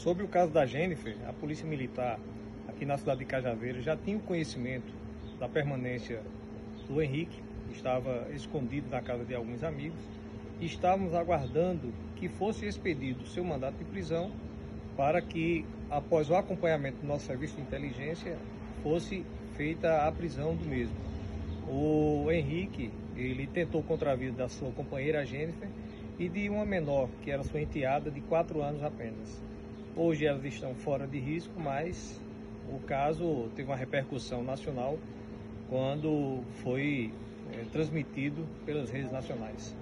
Sobre o caso da Jennifer, a Polícia Militar aqui na cidade de Cajazeiro já tinha conhecimento da permanência do Henrique, que estava escondido na casa de alguns amigos, e estávamos aguardando que fosse expedido seu mandato de prisão para que, após o acompanhamento do nosso serviço de inteligência, fosse feita a prisão do mesmo. O Henrique, ele tentou contra a vida da sua companheira Jennifer e de uma menor, que era sua enteada, de 4 anos apenas. Hoje elas estão fora de risco, mas o caso teve uma repercussão nacional quando foi é, transmitido pelas redes nacionais.